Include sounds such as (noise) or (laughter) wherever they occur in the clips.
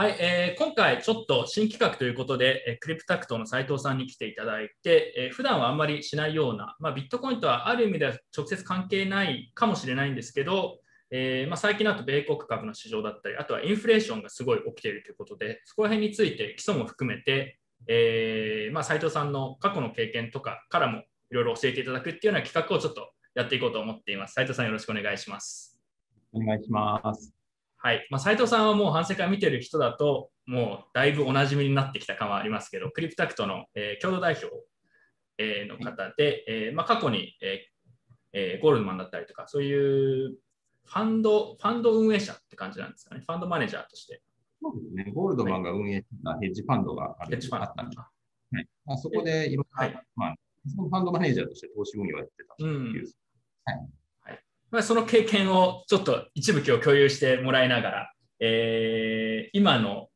はい、えー、今回ちょっと新企画ということで、えー、クリプタクトの斉藤さんに来ていただいて、えー、普段はあんまりしないような、まあ、ビットコインとはある意味では直接関係ないかもしれないんですけど、えーまあ、最近だと米国株の市場だったり、あとはインフレーションがすごい起きているということで、そこら辺について基礎も含めて、えーまあ、斉藤さんの過去の経験とかからもいろいろ教えていただくっていうような企画をちょっとやっていこうと思っています。斉藤さんよろしくお願いします。お願いします。はい。まあ、斉藤さんはもう反省会見てる人だと、もうだいぶおなじみになってきた感はありますけど、クリプタクトの、えー、共同代表、えー、の方で、えーまあ、過去に、えーえー、ゴールドマンだったりとか、そういうファンド、ファンド運営者って感じなんですかね。ファンドマネージャーとして。そうですね。ゴールドマンが運営したヘッジファンドがある、ヘッジファンドあったはい、あそこでいろんな、はい、まあ、そのファンドマネージャーとして投資運用をやってたという。うん、はいまあ、その経験をちょっと一部今日共有してもらいながら、えー、今の、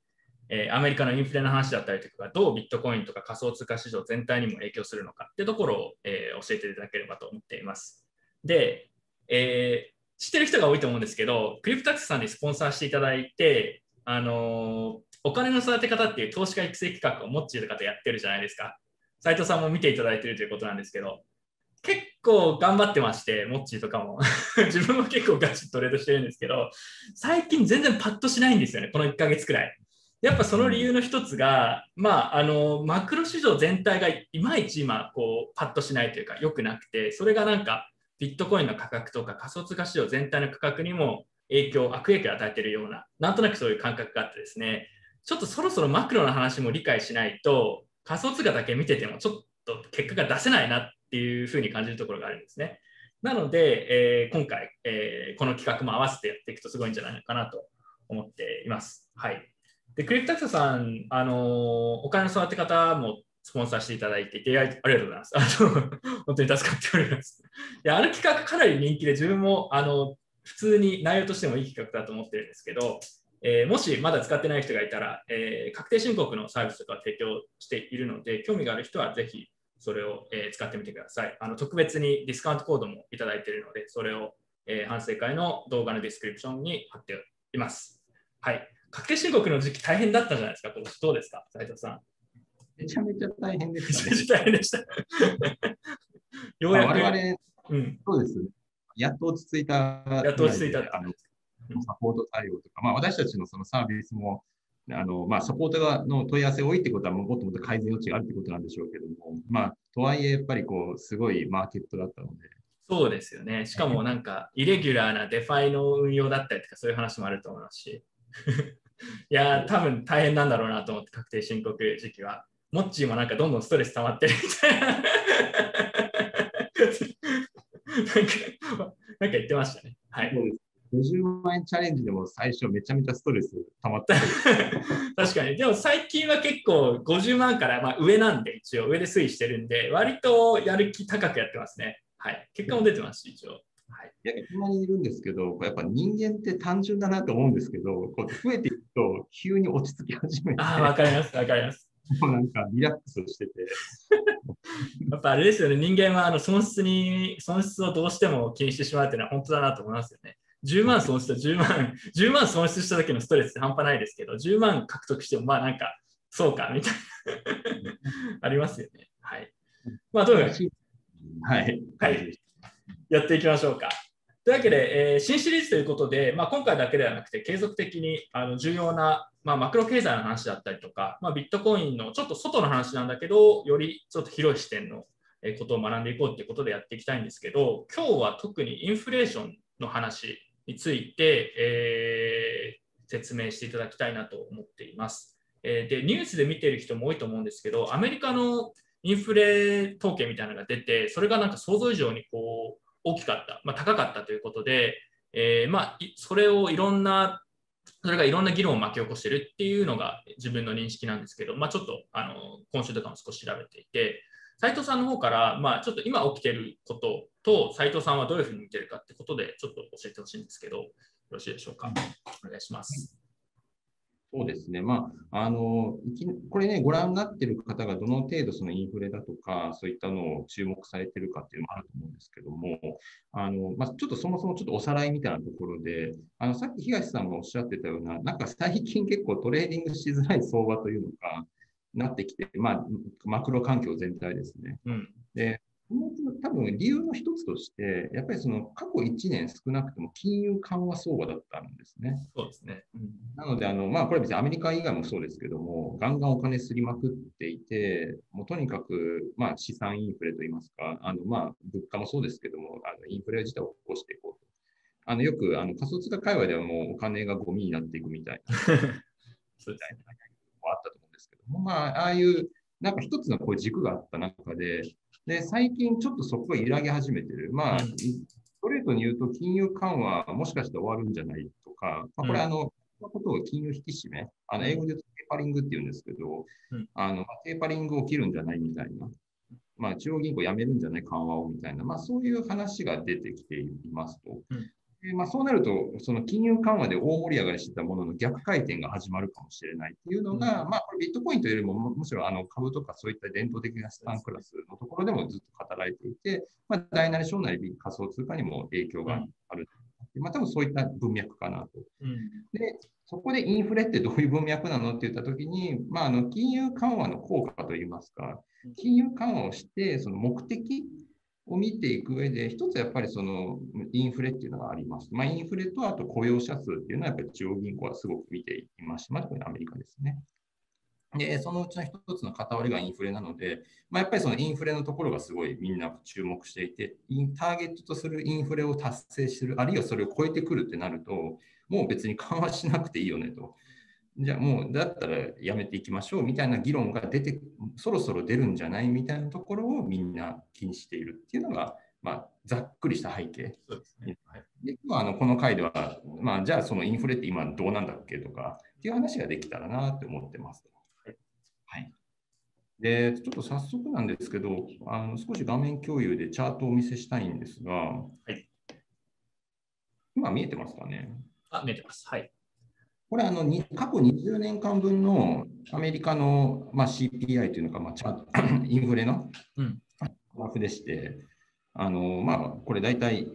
えー、アメリカのインフレの話だったりとか、どうビットコインとか仮想通貨市場全体にも影響するのかってところを、えー、教えていただければと思っています。で、えー、知ってる人が多いと思うんですけど、クリプタックスさんにスポンサーしていただいて、あのお金の育て方っていう投資家育成企画をモッチーとかとやってるじゃないですか。斉藤さんも見ていただいているということなんですけど、結構頑張ってまして、モッチーとかも。(laughs) 自分も結構ガチトレードしてるんですけど、最近全然パッとしないんですよね、この1ヶ月くらい。やっぱその理由の一つが、まあ、あのマクロ市場全体がいまいち今こうパッとしないというか良くなくてそれがなんかビットコインの価格とか仮想通貨市場全体の価格にも影響悪影響を与えているようななんとなくそういう感覚があってですねちょっとそろそろマクロの話も理解しないと仮想通貨だけ見ててもちょっと結果が出せないなっていうふうに感じるところがあるんですね。なので、えー、今回、えー、この企画も合わせてやっていくとすごいんじゃないのかなと思っています。はい。で、クリプタクサさん、あのー、お金の育て方もスポンサーしていただいていて、ありがとうございます。あの (laughs) 本当に助かっております。であの企画かなり人気で、自分もあの普通に内容としてもいい企画だと思ってるんですけど、えー、もしまだ使ってない人がいたら、え、確定申告のサービスとか提供しているので、興味がある人はぜひそれを、えー、使ってみてください。あの特別にディスカウントコードもいただいているので、それを、えー、反省会の動画のディスクリプションに貼っています。はい。確定申告の時期大変だったじゃないですか、今年どうですか、斉藤さん。めちゃめちゃ大変でした、ね。大変でした。(laughs) ようやく。我々、うん、そうです。やっと落ち着いた。やっと落ち着いた。あのサポート対応とか、まあ、私たちのそのサービスもあのまあ、サポートの問い合わせ多いってことは、もっともっと改善余地があるってことなんでしょうけども、まあ、とはいえ、やっぱりこう、すごいマーケットだったので。そうですよね。しかもなんか、イレギュラーなデファイの運用だったりとか、そういう話もあると思いますし。(laughs) いや、多分大変なんだろうなと思って、確定申告時期は。モッチーもなんかどんどんストレス溜まってるみたいな。(laughs) なんか、なんか言ってましたね。はい。50万円チャレンジでも最初めちゃめちゃストレス溜まった (laughs) 確かにでも最近は結構50万からまあ上なんで一応上で推移してるんで割とやる気高くやってますねはい結果も出てますし一応はい、いや、たまにいるんですけど、やっぱ人間って単純だなと思うんですけど、こう増えていくと急に落ち着き始めて。ああ、わかります、わかります。もうなんかリラックスしてて。(laughs) やっぱあれですよね、人間はあの損失に、損失をどうしても気にしてしまうっていうのは本当だなと思いますよね。10 (laughs) 万損失した10万、10万損失した時のストレスって半端ないですけど、10万獲得しても、まあなんか、そうか、みたいな (laughs) ありますよね。はい。まあ、とにか？く、はい。はい。やっていきましょうか。というわけで、えー、新シリーズということで、まあ、今回だけではなくて、継続的にあの重要な、まあ、マクロ経済の話だったりとか、まあ、ビットコインのちょっと外の話なんだけど、よりちょっと広い視点のことを学んでいこうということでやっていきたいんですけど、今日は特にインフレーションの話について、えー、説明していただきたいなと思っています。えー、でニュースで見てる人も多いと思うんですけど、アメリカのインフレ統計みたいなのが出て、それがなんか想像以上にこう大きかった、まあ、高かったということで、えー、まあ、それをいろんな、それがいろんな議論を巻き起こしてるっていうのが自分の認識なんですけど、まあ、ちょっとあの今週とかも少し調べていて、斉藤さんの方から、まあ、ちょっと今起きてることと、斉藤さんはどういうふうに見てるかってことで、ちょっと教えてほしいんですけど、よろしいでしょうか？お願いします。そうですね。まあ、あの、これね、ご覧になっている方がどの程度そのインフレだとか、そういったのを注目されているかっていうのもあると思うんですけども、あの、まあ、ちょっとそもそもちょっとおさらいみたいなところで、あの、さっき東さんがおっしゃってたような、なんか最近結構トレーディングしづらい相場というのか、なってきて、まあ、マクロ環境全体ですね。うん、で、多分理由の一つとして、やっぱりその過去1年少なくとも金融緩和相場だったんですね。そうですね。うん、なので、あのまあ、これ別にアメリカ以外もそうですけども、ガンガンお金すりまくっていて、もうとにかく、まあ、資産インフレといいますか、あのまあ、物価もそうですけども、あのインフレ自体を起こしていこうと。あのよくあの仮想通貨界隈ではもうお金がゴミになっていくみたいな、(laughs) そうですね。ども、まあ、ああいうなんか一つのこう軸があった中で、で、最近ちょっとそこが揺らぎ始めてる。まあ、ストレートに言うと、金融緩和、もしかして終わるんじゃないとか、まあ、これ、あの、のことを金融引き締め、あの英語でテーパリングって言うんですけど、うん、あのテーパリング起きるんじゃないみたいな、まあ、中央銀行やめるんじゃない緩和をみたいな、まあ、そういう話が出てきていますと。うん。でまあ、そうなると、その金融緩和で大盛り上がりしてたものの逆回転が始まるかもしれないっていうのが、うん、まあ、これビットコインというよりも、むしろあの株とかそういった伝統的な資産クラスのところでもずっと働いていて、まあ、大なり小なり仮想通貨にも影響がある。うん、まあ、多分そういった文脈かなと。うん、で、そこでインフレってどういう文脈なのって言ったときに、まあ、あの金融緩和の効果といいますか、金融緩和をして、その目的、を見ていく上で、一つやっぱりそのインフレっていうのがあります。まあ、インフレとあと雇用者数っていうのはやっぱり中央銀行はすごく見ていまして、まあ、特にアメリカですね。で、そのうちの一つの片割りがインフレなので、まあ、やっぱりそのインフレのところがすごいみんな注目していて、ターゲットとするインフレを達成する、あるいはそれを超えてくるってなると、もう別に緩和しなくていいよねと。じゃあもうだったらやめていきましょうみたいな議論が出て、そろそろ出るんじゃないみたいなところをみんな気にしているっていうのが、まあ、ざっくりした背景。そうですねはい、で今あのこの回では、まあ、じゃあそのインフレって今どうなんだっけとかっていう話ができたらなって思ってます。はい、はい、で、ちょっと早速なんですけど、あの少し画面共有でチャートをお見せしたいんですが、はい、今見えてますかね？あ、見えてます。はい。これあの、過去20年間分のアメリカの、まあ、CPI というのか、まあ、(clears throat) インフレのグラフでして、あのまあ、これ大体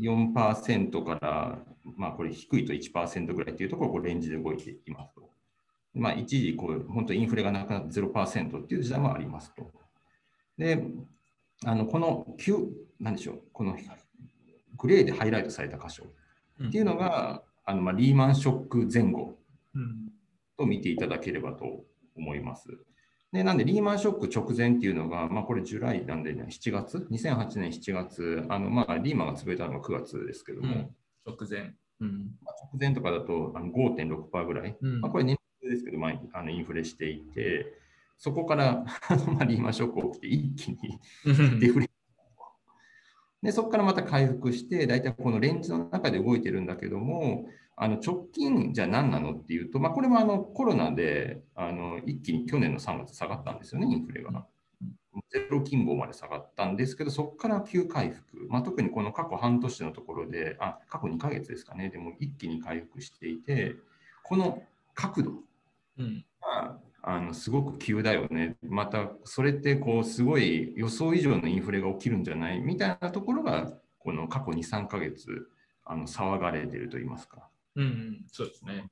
4%から、まあ、これ低いと1%ぐらいというところをレンジで動いていますと。まあ、一時こう、本当インフレがなくなって0%っていう時代もありますと。で、あのこの9、なんでしょう、このグレーでハイライトされた箇所っていうのが、あのまあリーマンショック前後と見ていただければと思います。でなんで、リーマンショック直前っていうのが、まあ、これ、ジュライなんで、ね、7月、2008年7月、あのまあ、リーマンが潰れたのが9月ですけども、うん、直前、うん。まあ、直前とかだとあの5.6%ぐらい、うん、まあ、これ、年数ですけど、まあ、あのインフレしていて、そこからまあリーマンショック起きて、一気にデフレで、そこからまた回復して、大体このレンジの中で動いてるんだけども、あの直近じゃ何なのっていうと、まあ、これもあのコロナであの一気に去年の3月下がったんですよね、インフレが。ゼロ金棒まで下がったんですけど、そこから急回復、まあ、特にこの過去半年のところで、あ過去2ヶ月ですかね、でも一気に回復していて、この角度があのすごく急だよね。またそれってこうすごい予想以上のインフレが起きるんじゃない？みたいなところがこの過去2、3ヶ月あの騒がれてると言いますか。うん、うん、そうですね。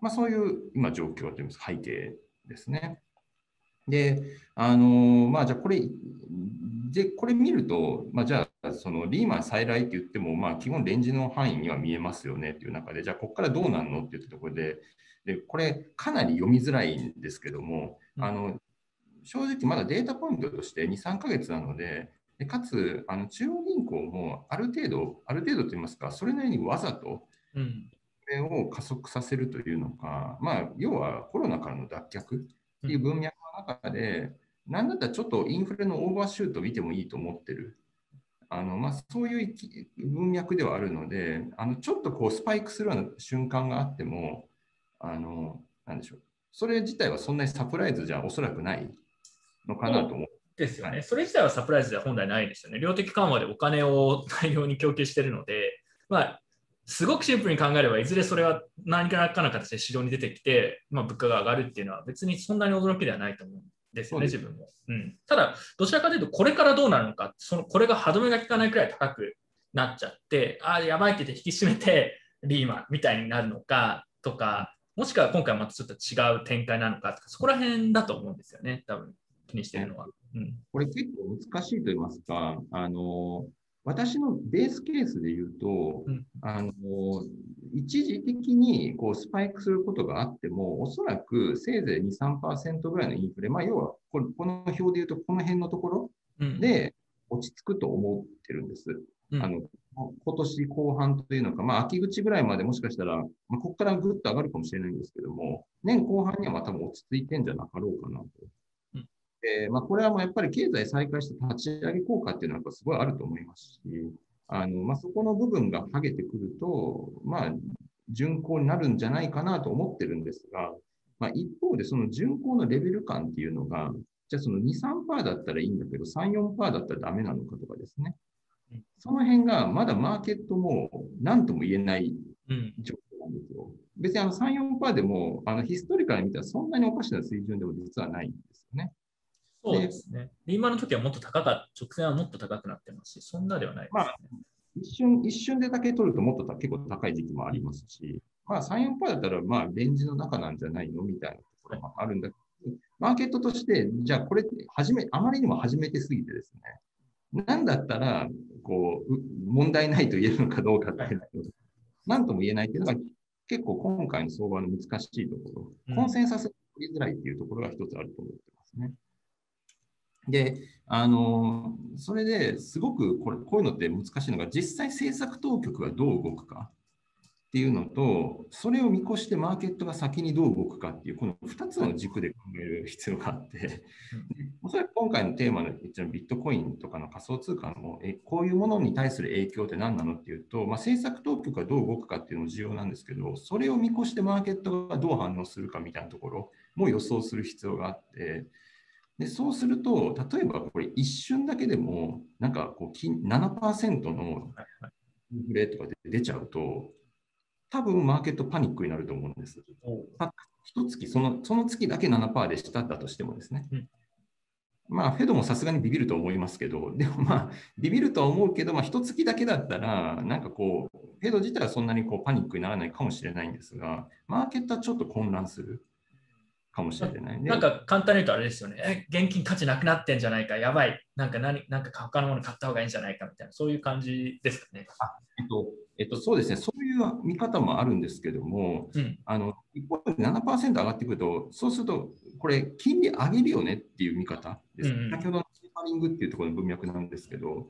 まあ、そういう今状況といいます背景ですね。で、あのまあ、じゃあこれ、でこれ見ると、まあ、じゃあそのリーマン再来って言っても、まあ、基本レンジの範囲には見えますよねっていう中で、じゃあここからどうなるのっていうところで、でこれかなり読みづらいんですけども、あの正直まだデータポイントとして2、3ヶ月なので、でかつあの中央銀行もある程度、ある程度といいますか、それなりにわざと、これを加速させるというのか、まあ、要はコロナからの脱却っていう文脈の中で、なんだったらちょっとインフレのオーバーシュート見てもいいと思ってる？あのまあ、そういう文脈ではあるので、あのちょっとこうスパイクするような瞬間があっても、あの、なんでしょう。それ自体はそんなにサプライズじゃおそらくないのかなと思う。ですよね。それ自体はサプライズでは本来ないですよね。量的緩和でお金を大量に供給しているので、まあ、すごくシンプルに考えれば、いずれそれは何からかの形で市場に出てきて、まあ、物価が上がるっていうのは別にそんなに驚きではないと思うんすよね、自分も。うん、ただ、どちらかというと、これからどうなるのか、そのこれが歯止めが効かないくらい高くなっちゃって、ああ、やばいって言って引き締めて、リーマンみたいになるのかとか、もしくは今回またちょっと違う展開なのかとか、そこら辺だと思うんですよね、多分気にしてるのは。うん、これ結構難しいと言いますか、あの私のベースケースで言うと、うん、あの一時的にこうスパイクすることがあっても、おそらくせいぜい2、3%ぐらいのインフレ、まあ、要はこの表で言うと、この辺のところで落ち着くと思ってるんです。うん、あの今年後半というのか、まあ、秋口ぐらいまでもしかしたら、まあ、ここからぐっと上がるかもしれないんですけども、年後半にはまあ多分落ち着いてんじゃなかろうかなと。うん、でまあ、これはもうやっぱり経済再開して立ち上げ効果っていうのはすごいあると思いますし、あのまあ、そこの部分が剥げてくると、まあ、巡航になるんじゃないかなと思ってるんですが、まあ、一方でその巡航のレベル感っていうのが、じゃあその2、3%だったらいいんだけど、3、4%だったらダメなのかとかですね。その辺がまだマーケットも何とも言えない状況なんですよ。別にあの3、4%でもあのヒストリカルに見たらそんなにおかしな水準でも実はないんですよね。そうですね。リーマンの時はもっと高かった、直線はもっと高くなってますし、そんなではないです、ね、まあ、一瞬、一瞬でだけ取るともっと結構高い時期もありますし、まあ3、4%だったらまあレンジの中なんじゃないのみたいなところもあるんだけど、はい、マーケットとして、じゃあこれはじめ、あまりにも初めてすぎてですね、なんだったら、こう、問題ないと言えるのかどうかっていうのなんとも言えないっていうのが、結構今回の相場の難しいところ、コンセンサス取りづらいっていうところが一つあると思ってますね。で、あの、それですごくこれ、こういうのって難しいのが、実際政策当局がどう動くかっていうのと、それを見越してマーケットが先にどう動くかっていう、この2つの軸で考える必要があって、おそらく今回のテーマのビットコインとかの仮想通貨のえこういうものに対する影響って何なのっていうと、まあ、政策当局がどう動くかっていうのも重要なんですけど、それを見越してマーケットがどう反応するかみたいなところも予想する必要があって、でそうすると、例えばこれ一瞬だけでも、なんかこう7%のインフレとかで出ちゃうと、多分マーケットパニックになると思うんです。一月その、その月だけ7%でしただとしてもですね。うん、まあ、フェドもさすがにビビると思いますけど、でもまあ、ビビるとは思うけど、まあ、一月だけだったら、なんかこう、フェド自体はそんなにこうパニックにならないかもしれないんですが、マーケットはちょっと混乱する。かもしれないね。なんか簡単に言うとあれですよね。現金価値なくなってんじゃないか、やばい。なんか何、なんか他のもの買った方がいいんじゃないかみたいな、そういう感じですかね。あえっと、えっと、そうですね。そういう見方もあるんですけども、うん、あの一方で7%上がってくると、そうすると、これ、金利上げるよねっていう見方です。うんうん、先ほどのチーパリングっていうところの文脈なんですけど、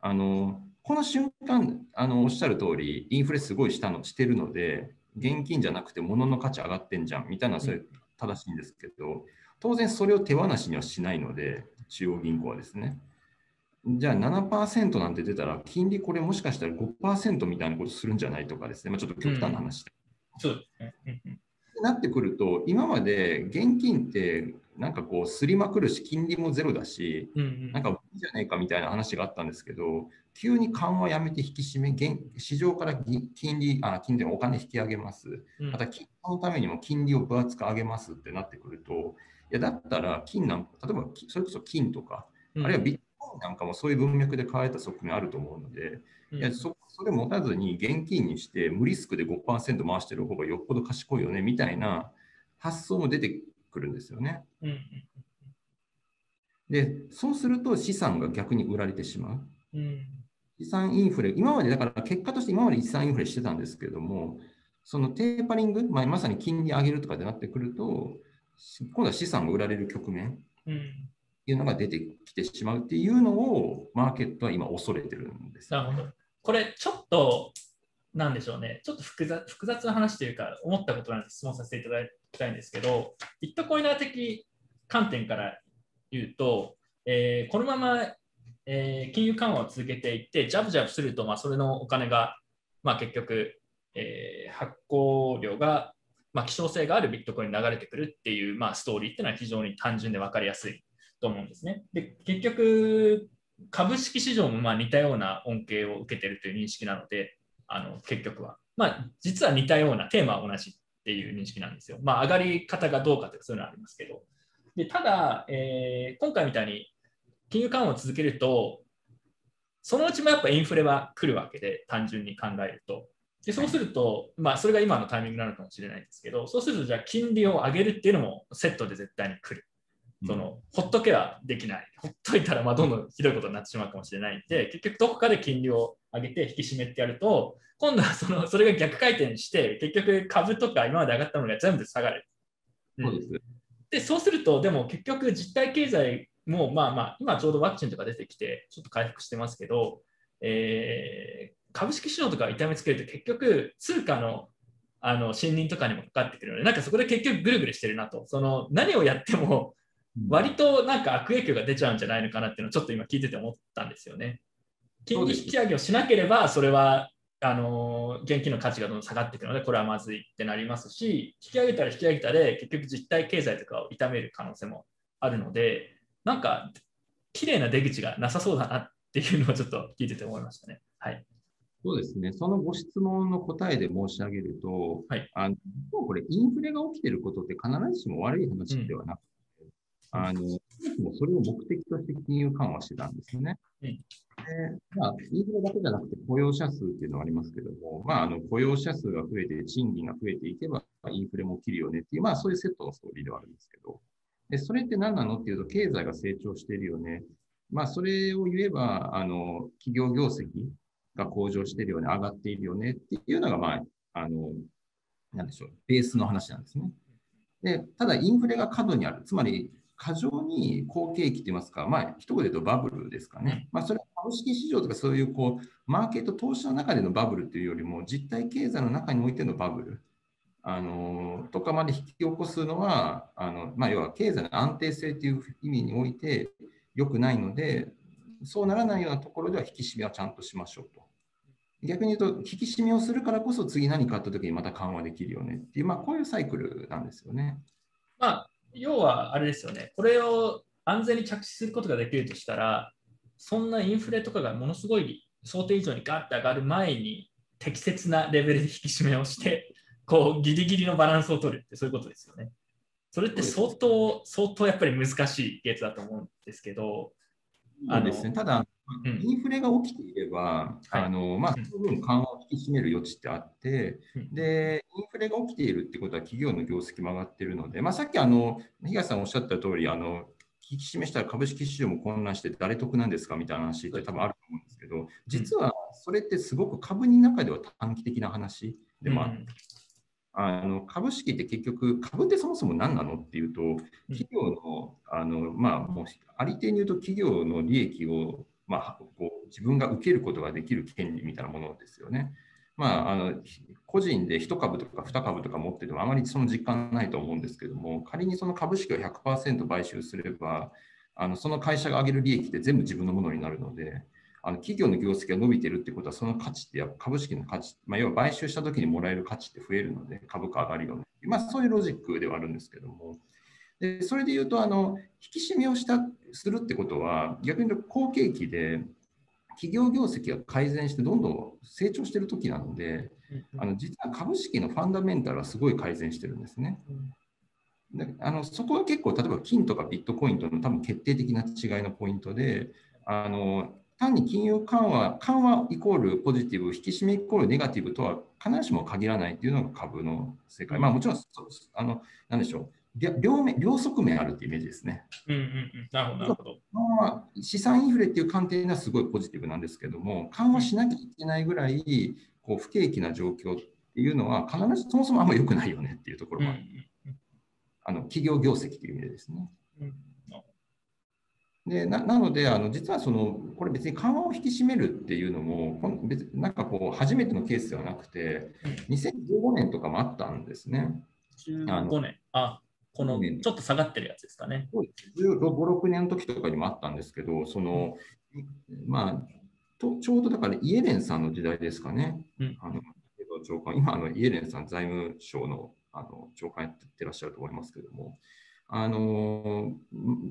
あのこの瞬間あの、おっしゃる通り、インフレすごいしたのしてるので、現金じゃなくて物の価値上がってんじゃんみたいな、そういう正しいんですけど、当然それを手放しにはしないので、中央銀行はですね。じゃあ7%なんて出たら、金利これもしかしたら5%みたいなことするんじゃないとかですね、まあ、ちょっと極端な話。うん、そうですね。なってくると、今まで現金ってなんかこう、すりまくるし、金利もゼロだし、うんうん、なんかいいじゃないかみたいな話があったんですけど、急に緩和やめて引き締め、市場から金利、あ金利お金引き上げます。また、金のためにも金利を分厚く上げますってなってくると、いやだったら金なん例えばそれこそ金とか、あるいはビットコインなんかもそういう文脈で買えた側面あると思うので、いやそそれ持たずに現金にして無リスクで5%回してる方がよっぽど賢いよねみたいな発想も出てくるんですよね。で、そうすると資産が逆に売られてしまう。資産インフレ、今までだから結果として今まで資産インフレしてたんですけども、そのテーパリング、まあ、まさに金利上げるとかでなってくると、今度は資産が売られる局面っていうのが出てきてしまうっていうのを、マーケットは今恐れてるんです、ね、なるほど。これちょっと、なんでしょうね、ちょっと複雑複雑な話というか、思ったことなんで質問させていただきたいんですけど、ビットコイナー的観点から言うと、えー、このままえー、金融緩和を続けていって、ジャブジャブすると、まあ、それのお金が、まあ、結局、えー、発行量が、まあ、希少性があるビットコインに流れてくるっていう、まあ、ストーリーっていうのは非常に単純で分かりやすいと思うんですね。で結局、株式市場もまあ似たような恩恵を受けているという認識なので、あの結局は。まあ、実は似たようなテーマは同じっていう認識なんですよ。まあ、上がり方がどうかというそういうのはありますけど。でただ、えー、今回みたいに金融緩和を続けると、そのうちもやっぱインフレは来るわけで、単純に考えると。でそうすると、まあ、それが今のタイミングなのかもしれないですけど、そうすると、じゃあ、金利を上げるっていうのもセットで絶対に来る。そのほっとけはできない。ほっといたらまあどんどんひどいことになってしまうかもしれないんで、結局どこかで金利を上げて引き締めってやると、今度はそのそれが逆回転して、結局株とか今まで上がったものが全部下がる。そうです、でそうすると、でも結局実体経済もまあまあ、今ちょうどワクチンとか出てきて、ちょっと回復してますけど、えー、株式市場とか痛めつけると結局通貨のあの信任とかにもかかってくるので、なんかそこで結局ぐるぐるしてるなと、その何をやっても割となんか悪影響が出ちゃうんじゃないのかなっていうのをちょっと今聞いてて思ったんですよね。金利引き上げをしなければ、それはあの現金の価値がどんどん下がっていくので、これはまずいってなりますし、引き上げたら引き上げたで、結局実体経済とかを痛める可能性もあるので、なんか綺麗な出口がなさそうだなっていうのをちょっと聞いてて思いましたね。はい。そうですね。そのご質問の答えで申し上げると、はい、あのこれ、インフレが起きていることって必ずしも悪い話ではなくあの、もそれを目的として金融緩和してたんですよね。でまあ、インフレだけじゃなくて雇用者数っていうのがありますけども、まあ、あの雇用者数が増えて、賃金が増えていけば、インフレも起きるよねっていう、まあ、そういうセットのストーリーではあるんですけど、でそれって何なのっていうと、経済が成長しているよね。まあ、それを言えば、あの企業業績が向上しているよね、上がっているよねっていうのが、まあ、あの、なんでしょう、ベースの話なんですね。で、ただインフレが過度にある。つまり、過剰に好景気といいますか、まあ、一言で言うとバブルですかね。まあ、それは株式市場とかそういうこうマーケット投資の中でのバブルというよりも、実体経済の中においてのバブル。あのとかまで引き起こすのは、あのまあ、要は経済の安定性という意味において良くないので、そうならないようなところでは引き締めはちゃんとしましょうと。逆に言うと、引き締めをするからこそ次何かあったときにまた緩和できるよねっていう、まあ、こういうサイクルなんですよね。まあ要はあれですよね、これを安全に着地することができるとしたら、そんなインフレとかがものすごい想定以上にガッと上がる前に適切なレベルで引き締めをして、こうギリギリのバランスを取るってそういうことですよね。それって相当、相当やっぱり難しいケースだと思うんですけど、あですね、ただ、インフレが起きていれば、あのまあ、その分緩和を引き締める余地ってあって、で、インフレが起きているってことは企業の業績も上がっているので、まあ、さっきあの東さんおっしゃった通り、あの引き締めしたら株式市場も混乱して誰得なんですかみたいな話って多分あると思うんですけど、実はそれってすごく株の中では短期的な話でもあって、あの株式って結局、株ってそもそも何なのっていうと、企業の、あのまあ、もうありていに言うと、企業の利益を、まあ、こう自分が受けることができる権利みたいなものですよね。まあ、あの個人で1株とか2株とか持っててもあまりその実感ないと思うんですけども、仮にその株式を100%買収すれば、あのその会社が上げる利益って全部自分のものになるので、あの企業の業績が伸びてるってことは、その価値って株式の価値、まあ、要は買収したときにもらえる価値って増えるので、株価上がるよね。まあ、そういうロジックではあるんですけども。でそれで言うとあの、引き締めをしたするってことは、逆に言うと好景気で、企業業績が改善してどんどん成長している時なので、あの実は株式のファンダメンタルはすごい改善してるんですね。であのそこは結構、例えば金とかビットコインとの多分決定的な違いのポイントで、あの単に金融緩和、緩和イコールポジティブ、引き締めイコールネガティブとは必ずしも限らないというのが株の世界。まあもちろん、あの、なんでしょう。両面両側面あるってイメージですね。うんうんうん、なるほど、なるほど。まあ、資産インフレっていう観点ではすごいポジティブなんですけども、緩和しなきゃいけないぐらいこう不景気な状況っていうのは、必ずそもそもあんま良くないよねっていうところは、うんうんうん、あの企業業績という意味でですね。うんでななのであの、実はそのこれ別に緩和を引き締めるっていうのも、別なんかこう初めてのケースではなくて、2015年とかもあったんですね。15年。あこのちょっと下がってるやつですかね。15、6年の時とかにもあったんですけど、その、まあ、とちょうどだからイエレンさんの時代ですかね。うん、あの長官今あの、イエレンさん財務省のあの長官やってらっしゃると思いますけども、あの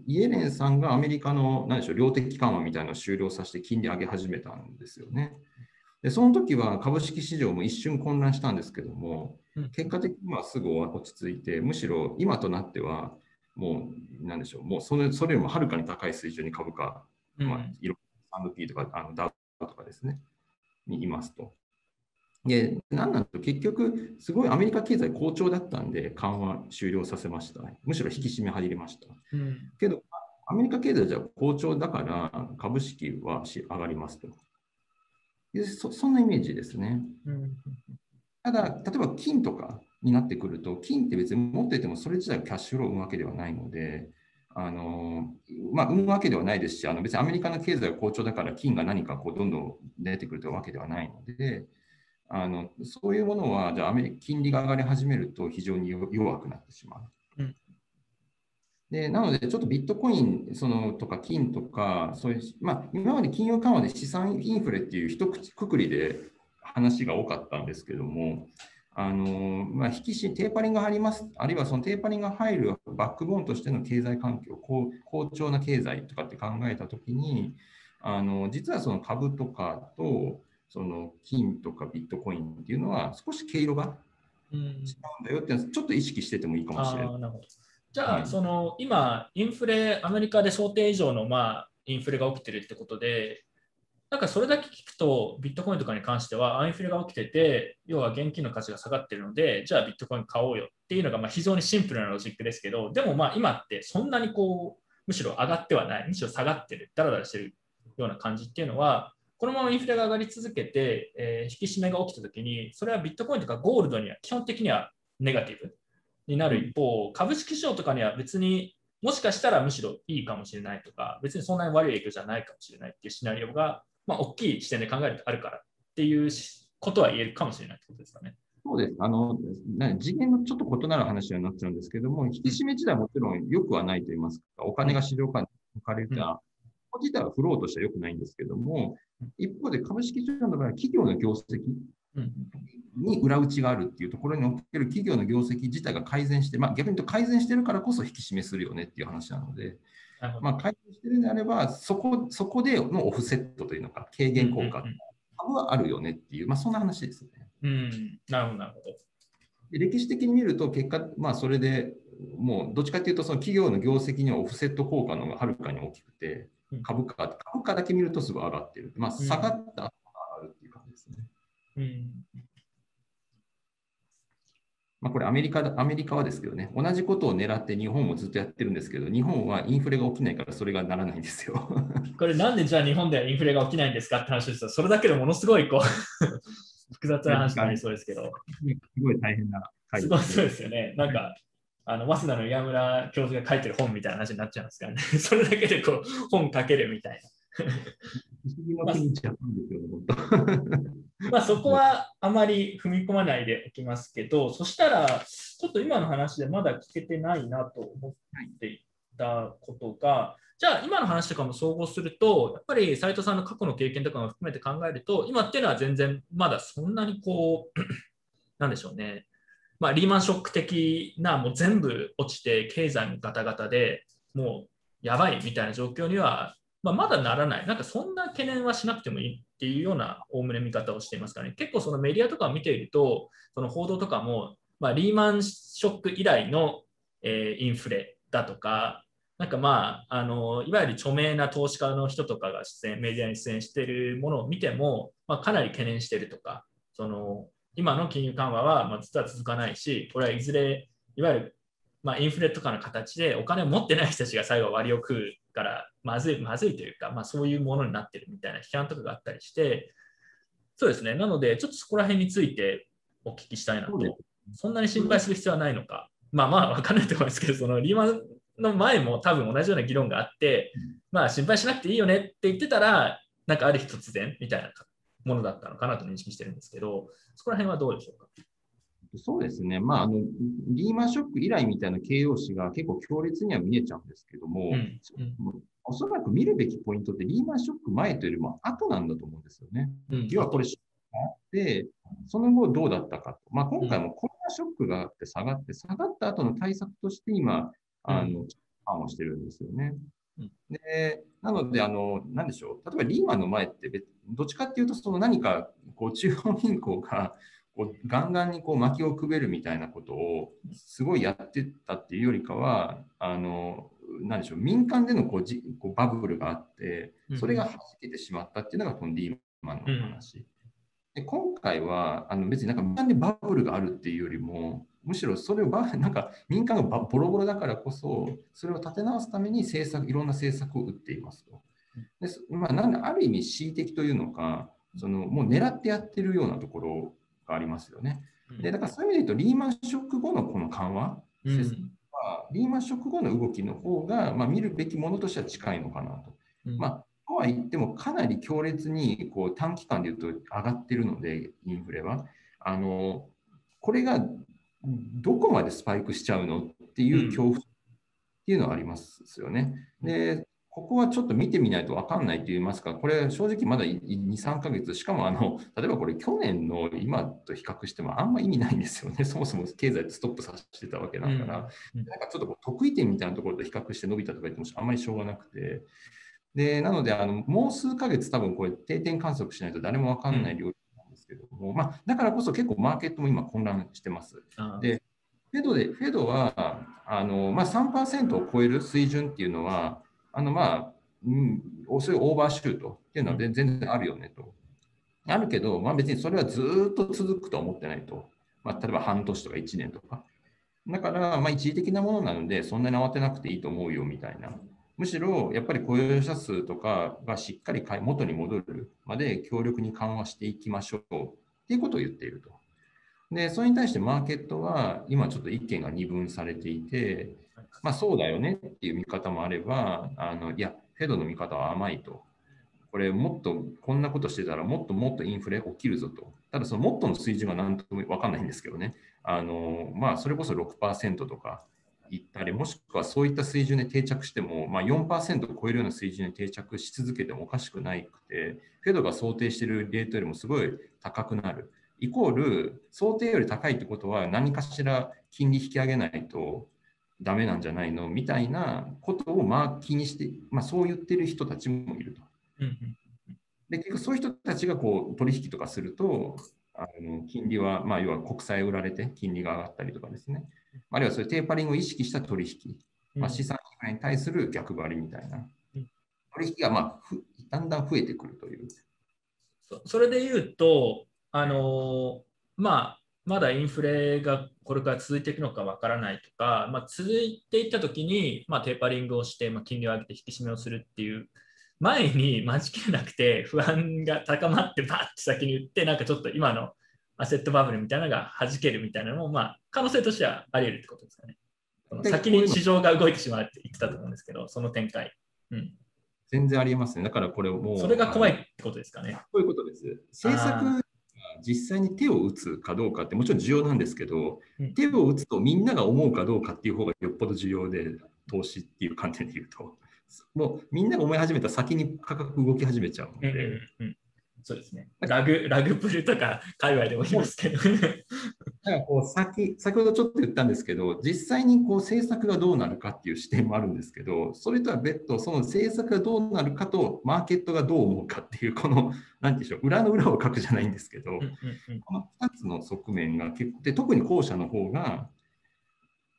イエレンさんがアメリカの何でしょう量的緩和みたいなのを終了させて金利上げ始めたんですよね。でその時は株式市場も一瞬混乱したんですけども、うん結果的にはすぐ落ち着いて、むしろ今となっては、もう、なんでしょう、もうそれそれよりもはるかに高い水準に株価、うんまあ、いろ S&P とかあのダウとかですね、にいますと。で、なんなんと結局、すごいアメリカ経済好調だったんで、緩和終了させました。むしろ引き締め入りました。うんけど、アメリカ経済じゃ好調だから株式はし上がりますとでそ。そんなイメージですね。うんただ、例えば金とかになってくると、金って別に持っていてもそれ自体がキャッシュフローを生むわけではないので、あのまあ、生むわけではないですし、あの別にアメリカの経済が好調だから金が何かこうどんどん出てくるというわけではないので、あのそういうものは、じゃあアメリ金利が上がり始めると非常に弱弱くなってしまう。うんでなので、ちょっとビットコインそのとか金とか、そういう、まあ、今まで金融緩和で資産インフレっていう一口くくりで話が多かったんですけども、あのまあ、引きしテーパリングが入ります、あるいはそのテーパリングが入るバックボーンとしての経済環境、好好調な経済とかって考えたときに、あの実はその株とかとその金とかビットコインっていうのは少し毛色がうん。違うんだよっていうのはちょっと意識しててもいいかもしれない。なじゃあ、はいその今、インフレ、アメリカで想定以上の、まあ、インフレが起きてるってことで、なんかそれだけ聞くと、ビットコインとかに関しては、インフレが起きてて、要は現金の価値が下がってるので、じゃあビットコイン買おうよっていうのがまあ非常にシンプルなロジックですけど、でもまあ今ってそんなにこう、むしろ上がってはない、むしろ下がってる、だらだらしてるような感じっていうのは、このままインフレが上がり続けて、えー引き締めが起きたときに、それはビットコインとかゴールドには基本的にはネガティブになる一方、株式市場とかには別にもしかしたらむしろいいかもしれないとか、別にそんなに悪い影響じゃないかもしれないっていうシナリオが、まあ、大きい視点で考えるとあるからっていうしことは言えるかもしれないってことですかね。そうです。あの、な次元のちょっと異なる話になっちゃうんですけども、引き締め自体はもちろん良くはないと言いますか、お金が市場から置かれた、うん自体はフローとしては良くないんですけども、一方で株式市場の場合は企業の業績うんに裏打ちがあるっていうところにおける企業の業績自体が改善して、まあ、逆に言うと改善してるからこそ引き締めするよねっていう話なので、まあ、改善してるんであれば、そこそこでのオフセットというのか、軽減効果株はあるよねっていう、まあ、そんな話ですね。うんうんなるほど、なるほど。で歴史的に見ると、結果、まあ、それでもうどっちかというと、その企業の業績にはオフセット効果の方がはるかに大きくてうん、株価株価だけ見るとすぐ上がってる。まあ、下がった後が上がるっていう感じですね。うんまあ、これアメリカだ、アメリカはですけどね、同じことを狙って日本もずっとやってるんですけど、日本はインフレが起きないからそれがならないんですよ。(laughs) これなんでじゃあ日本ではインフレが起きないんですかって話ですよ。それだけでものすごいこう複雑な話になりそうですけど。(laughs) すごい大変な会すごいそうですよね。なんか、あの、早稲田の岩村教授が書いてる本みたいな話になっちゃいますからね。(laughs) それだけでこう、本書けるみたい。な。まあそこはあまり踏み込まないでおきますけど、そしたら、ちょっと今の話でまだ聞けてないなと思っていたことが、じゃあ今の話とかも総合すると、やっぱり斉藤さんの過去の経験とかも含めて考えると、今っていうのは全然まだそんなにこう、(clears throat) なんでしょうね。まあ、リーマンショック的な、もう全部落ちて、経済もガタガタでもうやばいみたいな状況には、まあ、まだならない。なんかそんな懸念はしなくてもいいっていうような、おおむね見方をしていますからね。結構そのメディアとかを見ていると、その報道とかも、まあ、リーマンショック以来の、えーインフレだとか、なんかまあ、あのいわゆる著名な投資家の人とかが出演、メディアに出演しているものを見ても、まあ、かなり懸念してるとか、その今の金融緩和はまあ実は続かないし、これはいずれ、いわゆるまあインフレとかの形でお金を持ってない人たちが最後は割を食うから、まずい、まずいというか、まあ、そういうものになってるみたいな批判とかがあったりして、そうですね、なので、ちょっとそこら辺についてお聞きしたいなと、そんなに心配する必要はないのか、まあまあ、わかんないと思いますけど、そのリーマンの前も多分同じような議論があって、まあ心配しなくていいよねって言ってたら、なんかある日突然みたいなものだったのかなと認識してるんですけど、そこら辺はどうでしょうか？そうですね、まああの、リーマンショック以来みたいな形容詞が結構強烈には見えちゃうんですけども、うんうんおそらく見るべきポイントってリーマンショック前というよりも後なんだと思うんですよね。うん要はこれ、ショックがあって、その後どうだったかと。まあ、今回もコロナショックがあって下がって、下がった後の対策として今、あの、緩和してるんですよねうん。で、なので、あの、なんでしょう、例えばリーマンの前って別、どっちかっていうと、その何か、こう、中央銀行が、こうガンガンにこう薪をくべるみたいなことをすごいやってたっていうよりかは、あの、なんでしょう、民間でのこうじこうバブルがあって、それが弾けてしまったっていうのがこのリーマンの話。で今回はあの別になんか民間でバブルがあるっていうよりも、むしろそれをバ (laughs) なんか民間がバボロボロだからこそ、それを立て直すために政策いろんな政策を打っていますと。ですまあ、なんである意味恣意的というのか、そのもう狙ってやってるようなところがありますよね。でだからそういう意味で言うと、リーマンショック後のこの緩和、うんはリーマンショック後の動きの方が、まあ、見るべきものとしては近いのかなと。うんまあ、とは言っても、かなり強烈にこう短期間で言うと上がってるので、インフレは。あのこれがどこまでスパイクしちゃうのっていう恐怖っていうのはありますよね。で、ここはちょっと見てみないと分かんないと言いますか、これ正直まだ2、3ヶ月、しかもあの例えばこれ去年の今と比較してもあんま意味ないんですよね。(laughs) そもそも経済ストップさせてたわけだから、うん。なんかちょっとこう得意点みたいなところと比較して伸びたとか言ってもあんまりしょうがなくて、でなのであのもう数ヶ月多分これ定点観測しないと誰も分かんない領域なんですけども、まあ、だからこそ結構マーケットも今混乱してます。あでフェドで、フェドは、あの、まあ、3%を超える水準っていうのは、あの、まあ、うん、そういうオーバーシュートっていうのは全全然あるよねと。あるけど、まあ別にそれはずーっと続くとは思ってないと。まあ、例えば半年とか1年とか。だから、まあ一時的なものなので、そんなに慌てなくていいと思うよみたいな。むしろ、やっぱり雇用者数とかがしっかり元に戻るまで強力に緩和していきましょうっていうことを言っていると。で、それに対してマーケットは今ちょっと意見が二分されていて、まあそうだよねっていう見方もあれば、あのいや、フェドの見方は甘いと。これもっとこんなことしてたらもっともっとインフレ起きるぞと。ただそのもっとの水準が何とも分かんないんですけどね。あのまあそれこそ6%とかいったり、もしくはそういった水準で定着しても、まあ、4%を超えるような水準で定着し続けてもおかしくないくて、フェドが想定しているレートよりもすごい高くなる。イコール、想定より高いってことは何かしら金利引き上げないとダメなんじゃないの？みたいなことをまあ気にして、まあ、そう言ってる人たちもいると。で、結局そういう人たちがこう取引とかすると、あの金利は、まあ、要は国債売られて金利が上がったりとかですね。あるいはそういうテーパリングを意識した取引、まあ、資産被害に対する逆張りみたいな。うん。取引が、まあ、ふだんだん増えてくるという。そそれで言うと、あのーまあ、まだインフレがこれから続いていくのかわからないとか、まあ、続いていったときに、まあ、テーパリングをして、まあ、金利を上げて引き締めをするっていう前に待ちきれなくて不安が高まってバーって先に言ってなんかちょっと今のアセットバブルみたいなのが弾けるみたいなのも、まあ、可能性としてはあり得るってことですかね。こので先に市場が動いてしまうって言ってたと思うんですけど、その展開。うん、全然ありえますね。だからこれもう。それが怖いってことですかね。そういうことです。政策が実際に手を打つかどうかってもちろん重要なんですけど、うん手を打つとみんなが思うかどうかっていう方がよっぽど重要で、投資っていう観点で言うと。もうみんなが思い始めたら先に価格動き始めちゃうので、うんうんうん、そうですね。ラグ、ラグプルとか界隈でも言いますけど。こう先先ほどちょっと言ったんですけど、実際にこう政策がどうなるかっていう視点もあるんですけど、それとは別途、その政策がどうなるかと、マーケットがどう思うかっていう、この、なんていうんでしょう、裏の裏を書くじゃないんですけど、この2つの側面が結構で、特に後者の方が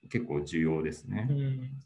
結構重要ですねう。ん